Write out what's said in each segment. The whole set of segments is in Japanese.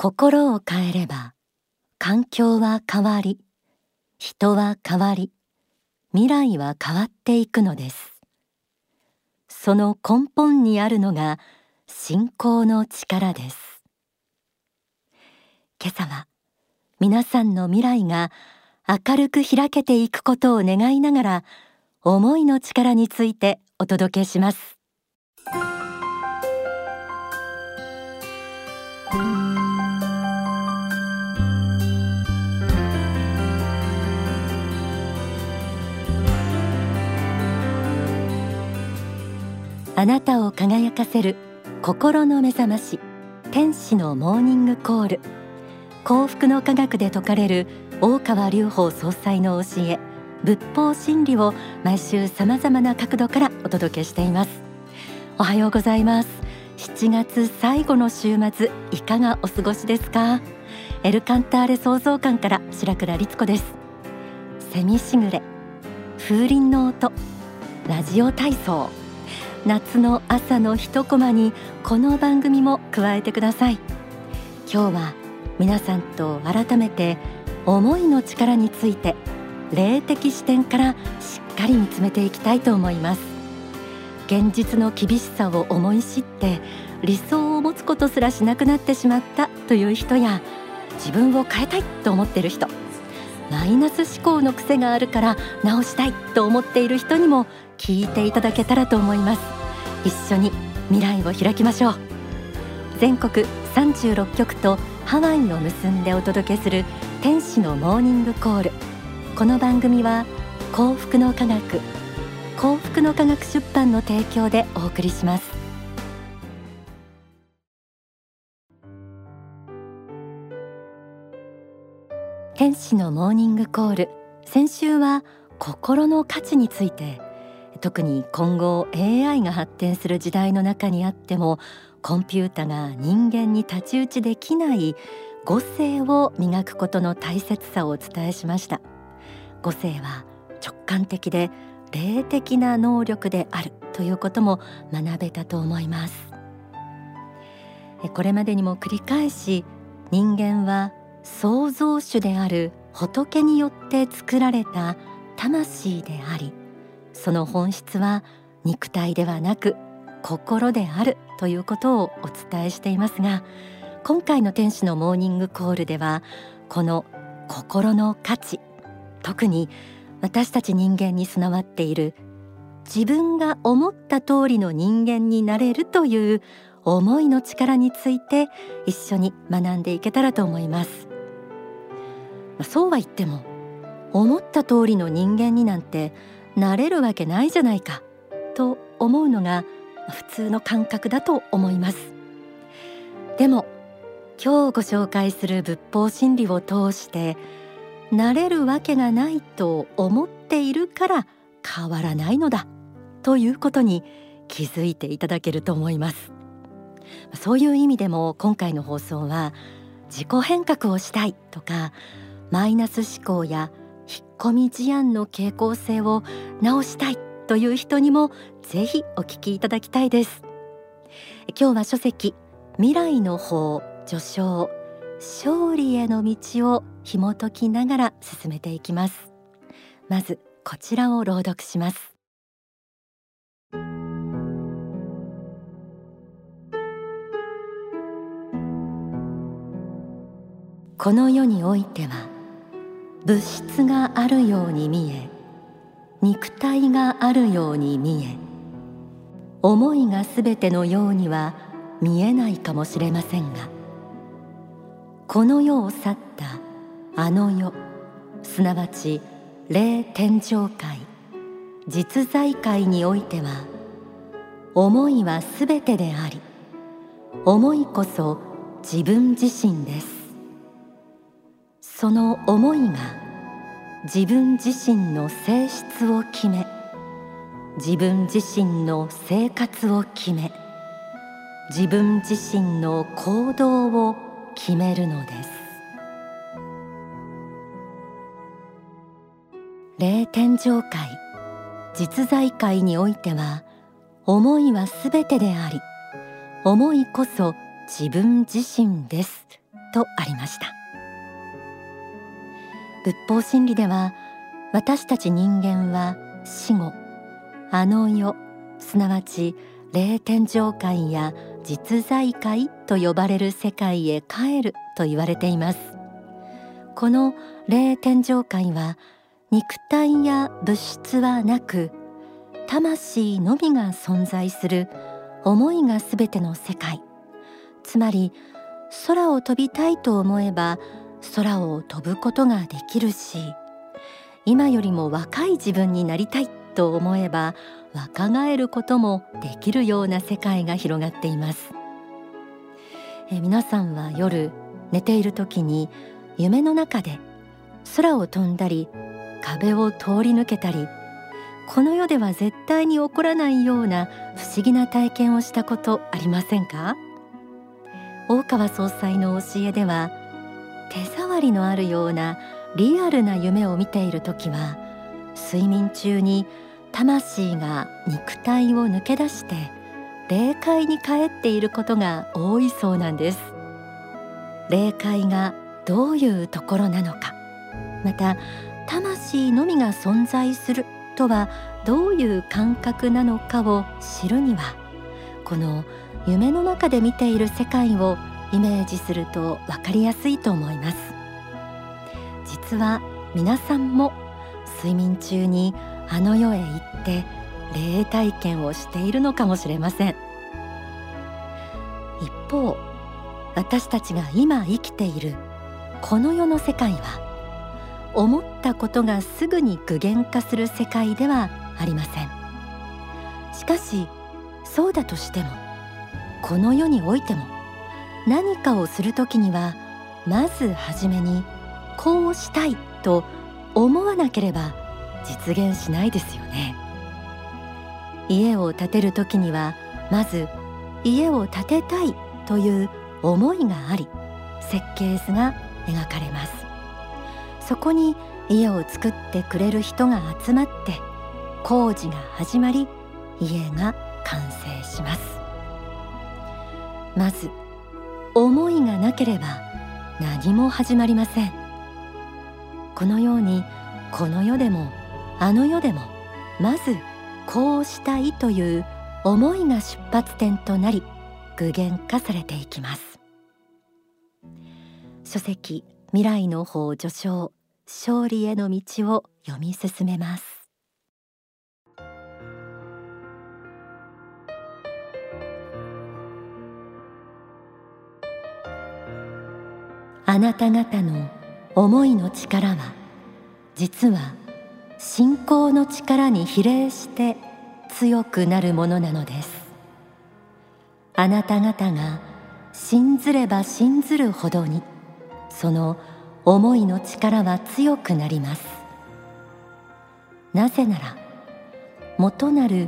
心を変えれば環境は変わり人は変わり未来は変わっていくのです。その根本にあるのが信仰の力です。今朝は皆さんの未来が明るく開けていくことを願いながら思いの力についてお届けします。あなたを輝かせる心の目覚まし天使のモーニングコール。幸福の科学で説かれる大川隆法総裁の教え仏法真理を毎週さまざまな角度からお届けしています。おはようございます。7月最後の週末いかがお過ごしですか？エルカンターレ創造館から白倉律子です。セミしぐれ風鈴の音ラジオ体操。夏の朝の一コマにこの番組も加えてください。今日は皆さんと改めて思いの力について霊的視点からしっかり見つめていきたいと思います。現実の厳しさを思い知って理想を持つことすらしなくなってしまったという人や自分を変えたいと思っている人マイナス思考の癖があるから直したいと思っている人にも聞いていただけたらと思います。一緒に未来を開きましょう。全国36局とハワイを結んでお届けする天使のモーニングコール。この番組は幸福の科学幸福の科学出版の提供でお送りします。天使のモーニングコール。先週は心の価値について特に今後 AI が発展する時代の中にあってもコンピュータが人間に太刀打ちできない母性を磨くことの大切さをお伝えしました。母性は直感的で霊的な能力であるということも学べたと思います。これまでにも繰り返し人間は創造主である仏によって作られた魂でありその本質は肉体ではなく心であるということをお伝えしていますが今回の天使のモーニングコールではこの心の価値特に私たち人間に備わっている自分が思った通りの人間になれるという思いの力について一緒に学んでいけたらと思います。そうは言っても思った通りの人間になんてなれるわけないじゃないかと思うのが普通の感覚だと思います。でも今日ご紹介する仏法真理を通してなれるわけがないと思っているから変わらないのだということに気づいていただけると思います。そういう意味でも今回の放送は自己変革をしたいとかマイナス思考や引っ込み思案の傾向性を直したいという人にもぜひお聞きいただきたいです。今日は書籍未来の法序章勝利への道を紐解きながら進めていきます。まずこちらを朗読します。この世においては物質があるように見え肉体があるように見え思いがすべてのようには見えないかもしれませんがこの世を去ったあの世すなわち霊天上界実在界においては思いはすべてであり思いこそ自分自身です。その思いが自分自身の性質を決め自分自身の生活を決め自分自身の行動を決めるのです。霊天上界実在界においては思いはすべてであり思いこそ自分自身ですとありました。仏法真理では私たち人間は死後あの世すなわち霊天上界や実在界と呼ばれる世界へ帰ると言われています。この霊天上界は肉体や物質はなく魂のみが存在する思いがすべての世界。つまり空を飛びたいと思えば空を飛ぶことができるし今よりも若い自分になりたいと思えば若返ることもできるような世界が広がっています。え皆さんは夜寝ている時に夢の中で空を飛んだり壁を通り抜けたりこの世では絶対に起こらないような不思議な体験をしたことありませんか？大川総裁の教えでは手触りのあるようなリアルな夢を見ている時は睡眠中に魂が肉体を抜け出して霊界に帰っていることが多いそうなんです。霊界がどういうところなのか。また魂のみが存在するとはどういう感覚なのかを知るにはこの夢の中で見ている世界をイメージすると分かりやすいと思います。実は皆さんも睡眠中にあの世へ行って霊体験をしているのかもしれません。一方私たちが今生きているこの世の世界は思ったことがすぐに具現化する世界ではありません。しかしそうだとしてもこの世においても何かをする時にはまず初めにこうしたいと思わなければ実現しないですよね。家を建てる時にはまず家を建てたいという思いがあり設計図が描かれます。そこに家を作ってくれる人が集まって工事が始まり家が完成します。まず思いがなければ何も始まりません。このようにこの世でもあの世でもまずこうしたいという思いが出発点となり具現化されていきます。書籍未来の法序章勝利への道を読み進めます。あなた方の思いの力は実は信仰の力に比例して強くなるものなのです。あなた方が信ずれば信ずるほどにその思いの力は強くなります。なぜなら元なる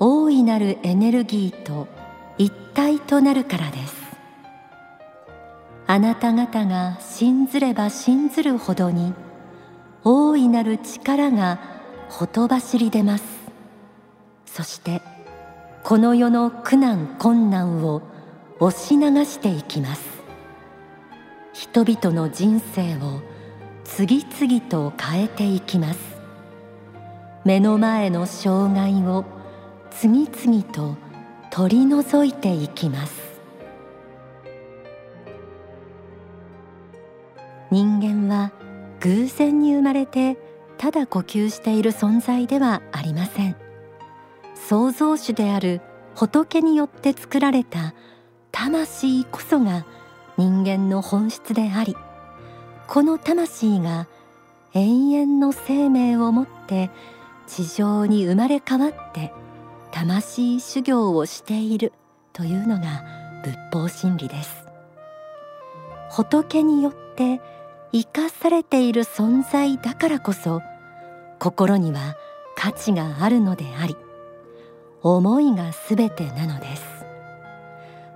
大いなるエネルギーと一体となるからです。あなた方が信ずれば信ずるほどに大いなる力がほとばしり出ます。そしてこの世の苦難困難を押し流していきます。人々の人生を次々と変えていきます。目の前の障害を次々と取り除いていきます。偶然に生まれてただ呼吸している存在ではありません。創造主である仏によって作られた魂こそが人間の本質でありこの魂が永遠の生命をもって地上に生まれ変わって魂修行をしているというのが仏法真理です。仏によって生かされている存在だからこそ心には価値があるのであり思いがすべてなのです。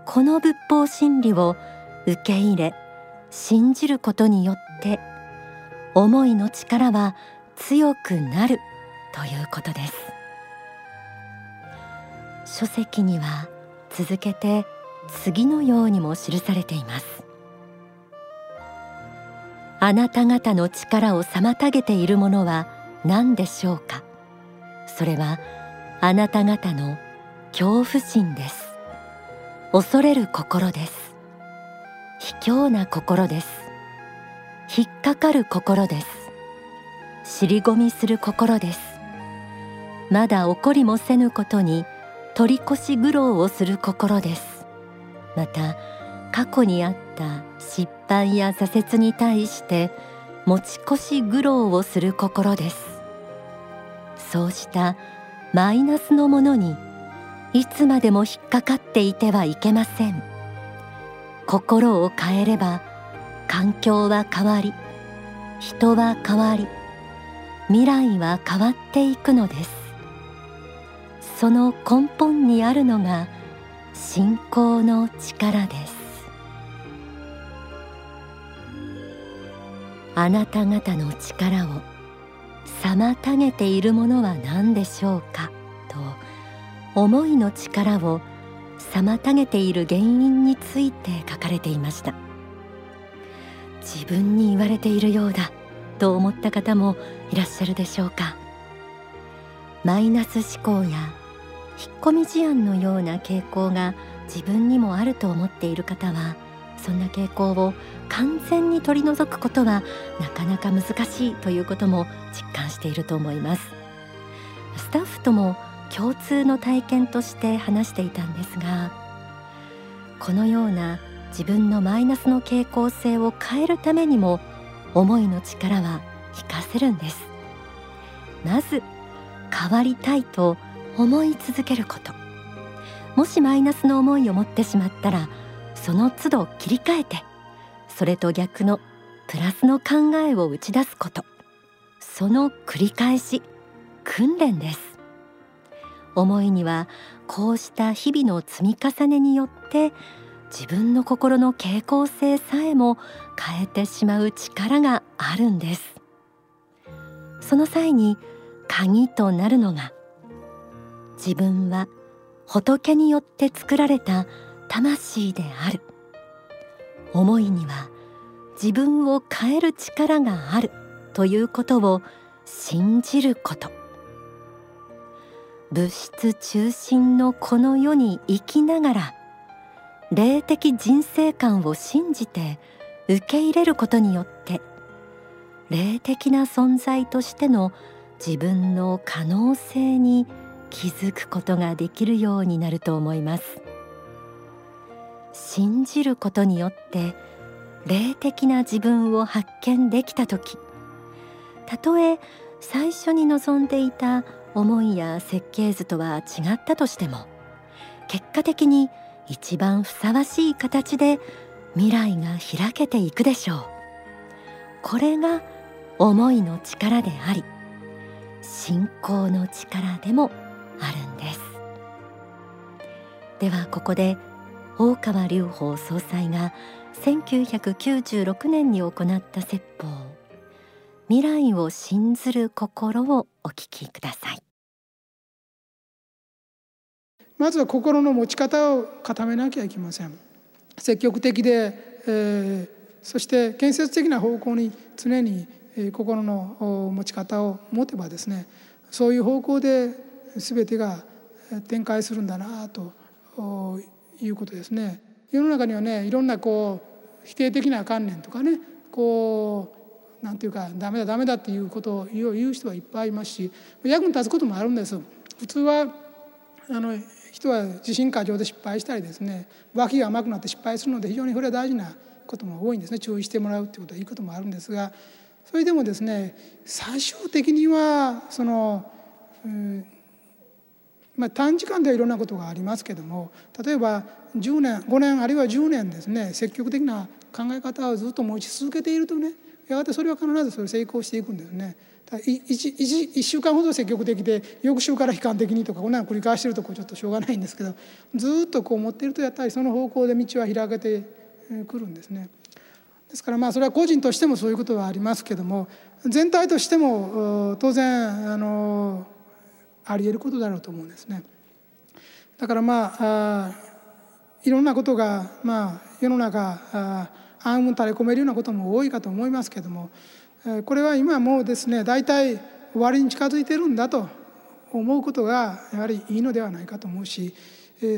この仏法真理を受け入れ信じることによって思いの力は強くなるということです。書籍には続けて次のようにも記されています。あなた方の力を妨げているものは何でしょうか？それはあなた方の恐怖心です。恐れる心です。卑怯な心です。引っかかる心です。尻込みする心です。まだ怒りもせぬことに取り越し苦労をする心です。また過去にあった失敗や挫折に対して持ち越し苦労をする心です。そうしたマイナスのものにいつまでも引っかかっていてはいけません。心を変えれば環境は変わり人は変わり未来は変わっていくのです。その根本にあるのが信仰の力です。あなた方の力を妨げているものは何でしょうか？と思いの力を妨げている原因について書かれていました。自分に言われているようだと思った方もいらっしゃるでしょうか？マイナス思考や引っ込み思案のような傾向が自分にもあると思っている方はそんな傾向を完全に取り除くことはなかなか難しいということも実感していると思います。スタッフとも共通の体験として話していたんですがこのような自分のマイナスの傾向性を変えるためにも思いの力は活かせるんです。まず変わりたいと思い続けること。もしマイナスの思いを持ってしまったらその都度切り替えてそれと逆のプラスの考えを打ち出すこと。その繰り返し訓練です。思いにはこうした日々の積み重ねによって自分の心の傾向性さえも変えてしまう力があるんです。その際に鍵となるのが自分は仏によって作られた魂である。思いには自分を変える力があるということを信じること。物質中心のこの世に生きながら霊的人生観を信じて受け入れることによって霊的な存在としての自分の可能性に気づくことができるようになると思います。信じることによって霊的な自分を発見できた時。たとえ最初に望んでいた思いや設計図とは違ったとしても結果的に一番ふさわしい形で未来が開けていくでしょう。これが思いの力であり信仰の力でもあるんです。ではここで大川隆法総裁が1996年に行った説法。未来を信ずる心をお聞きください。まずは心の持ち方を固めなきゃいけません。積極的で、えー、そして建設的な方向に常に心の持ち方を持てばですねそういう方向で全てが展開するんだなということですね。世の中にはねいろんなこう否定的な観念とかねこうなんていうかダメだダメだっていうことを言う人はいっぱいいますし役に立つこともあるんです。普通はあの人は自信過剰で失敗したりですね脇が甘くなって失敗するので非常にこれは大事なことも多いんですね注意してもらうっていうことはいいこともあるんですがそれでもですね最終的にはその、まあ、短時間ではいろんなことがありますけども例えば10年5年あるいは10年ですね積極的な考え方をずっと持ち続けているとねやがてそれは必ずそれ成功していくんですね。1, 1, 1週間ほど積極的で翌週から悲観的にとかこんなの繰り返してるとこちょっとしょうがないんですけどずっとこう持っているとやっぱりその方向で道は開けてくるんですね。ですからまあそれは個人としてもそういうことはありますけども全体としても当然あのありえることだろうと思うんですね。だからまあいろんなことが、まあ、世の中あ暗雲垂れ込めるようなことも多いかと思いますけどもこれは今もうですね大体終わりに近づいてるんだと思うことがやはりいいのではないかと思うし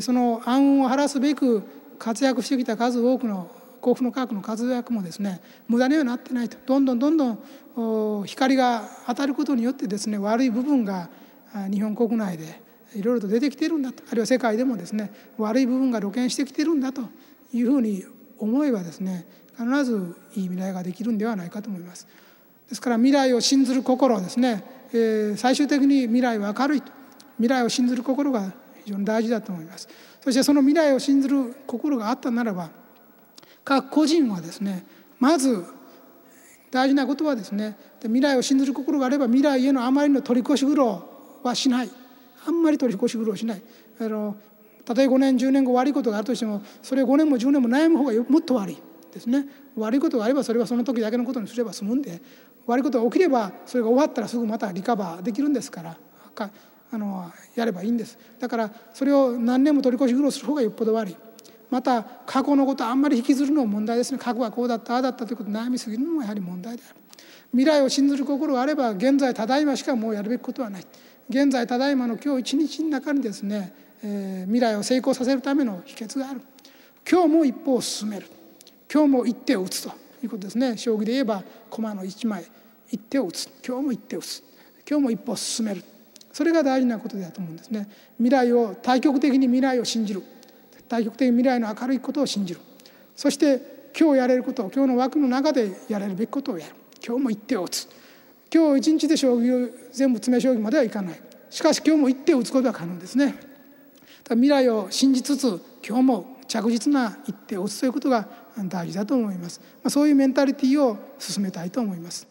その暗雲を晴らすべく活躍してきた数多くの幸福の科学の活躍もですね無駄にはなってないとどんどんどんどん光が当たることによってですね悪い部分が日本国内でいろいろと出てきてるんだとあるいは世界でもですね悪い部分が露見してきてるんだというふうに思えばですね必ずいい未来ができるんではないかと思います。ですから未来を信ずる心ですね、えー、最終的に未来は明るいと未来を信ずる心が非常に大事だと思います。そしてその未来を信ずる心があったならば各個人はですねまず大事なことはですね未来を信ずる心があれば未来へのあまりの取り越し苦労はしない。あんまり取り越し苦労しない。あのたとえ5年10年後悪いことがあるとしてもそれを5年も10年も悩む方がもっと悪いですね。悪いことがあればそれはその時だけのことにすれば済むんで悪いことが起きればそれが終わったらすぐまたリカバーできるんですからあのやればいいんです。だからそれを何年も取り越し苦労する方がよっぽど悪い。また過去のことあんまり引きずるのも問題ですね。過去はこうだったああだったということ悩みすぎるのもやはり問題である。未来を信ずる心があれば現在ただいましかもうやるべきことはない。現在ただいまの今日一日の中にですね、えー、未来を成功させるための秘訣がある。今日も一歩を進める。今日も一手を打つということですね。将棋で言えば駒の一枚一手を打つ。今日も一手を打つ。今日も一歩を進める。それが大事なことだと思うんですね。未来を対極的に未来を信じる。対極的に未来の明るいことを信じる。そして今日やれることを今日の枠の中でやれるべきことをやる。今日も一手を打つ。今日一日で将棋を全部詰め将棋まではいかない。しかし今日も一手を打つことは可能ですね。未来を信じつつ今日も着実な一手を打つということが大事だと思います、まあ、そういうメンタリティーを進めたいと思います。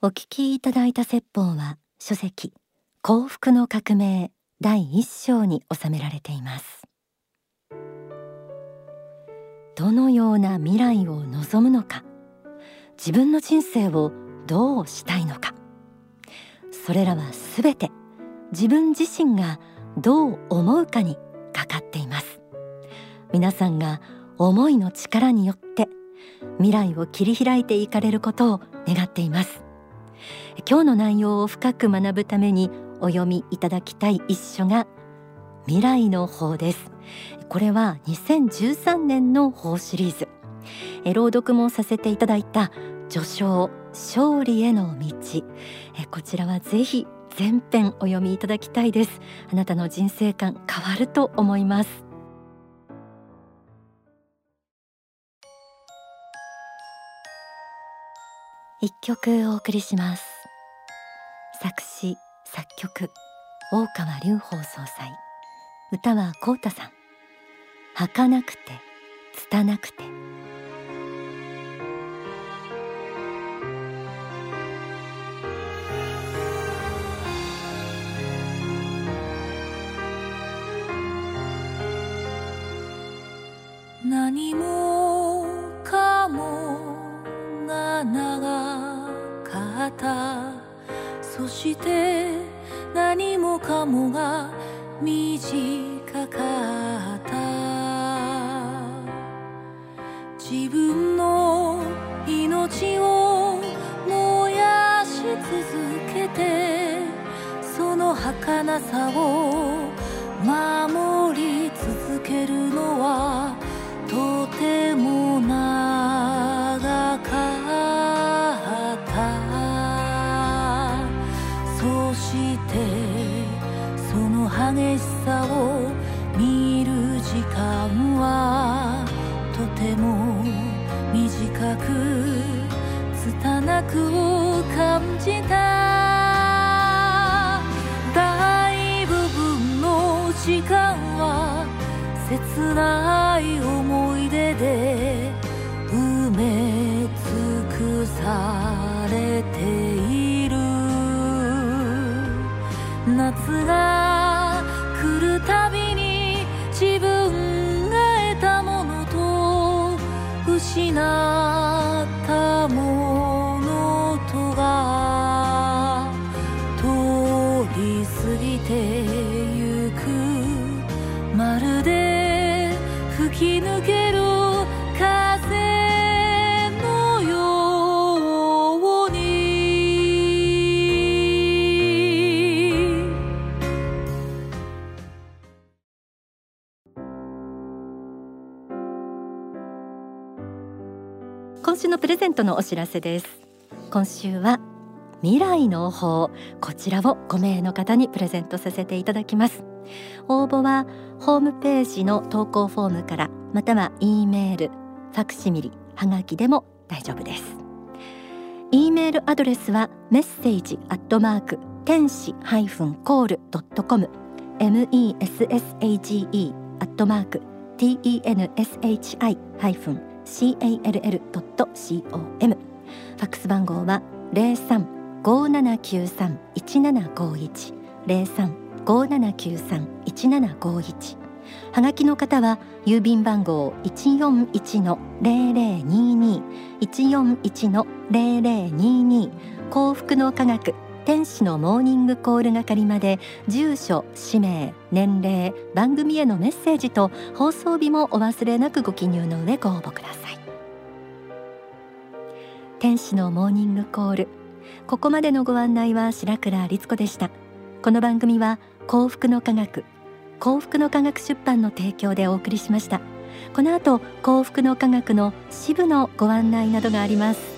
お聞きいただいた説法は書籍幸福の革命第一章に収められています。どのような未来を望むのか。自分の人生をどうしたいのか。それらはすべて自分自身がどう思うかにかかっています。皆さんが思いの力によって未来を切り開いていかれることを願っています。今日の内容を深く学ぶためにお読みいただきたい一書が未来の法です。これは2013年の法シリーズ。朗読もさせていただいた序章勝利への道。えこちらはぜひ全編お読みいただきたいです。あなたの人生観変わると思います。一曲お送りします。作詞作曲大川隆法総裁。歌は幸太さん。儚くて拙くて何もかもが長かった。そして何もかもが短かった。自分の命を燃やし続けてその儚さを守り続けるのはと失ントのお知らせです。今週は未来の法こちらを5名の方にプレゼントさせていただきます。応募はホームページの投稿フォームからまたは E メールファクシミリはがきでも大丈夫です。E メールアドレスはメッセージアットマーク天使ハイフンコールドットコム。Message アットマーク tenshi ハイフン call ドット com ファックス番号は零三五七九三一七五一。零三五七九三一七五一。はがきの方は郵便番号一四一の零零二二。一四一の零零二二。幸福の科学天使のモーニングコール係まで住所氏名年齢番組へのメッセージと放送日もお忘れなくご記入の上ご応募ください。天使のモーニングコール。ここまでのご案内は白倉律子でした。この番組は幸福の科学幸福の科学出版の提供でお送りしました。この後幸福の科学の支部のご案内などがあります。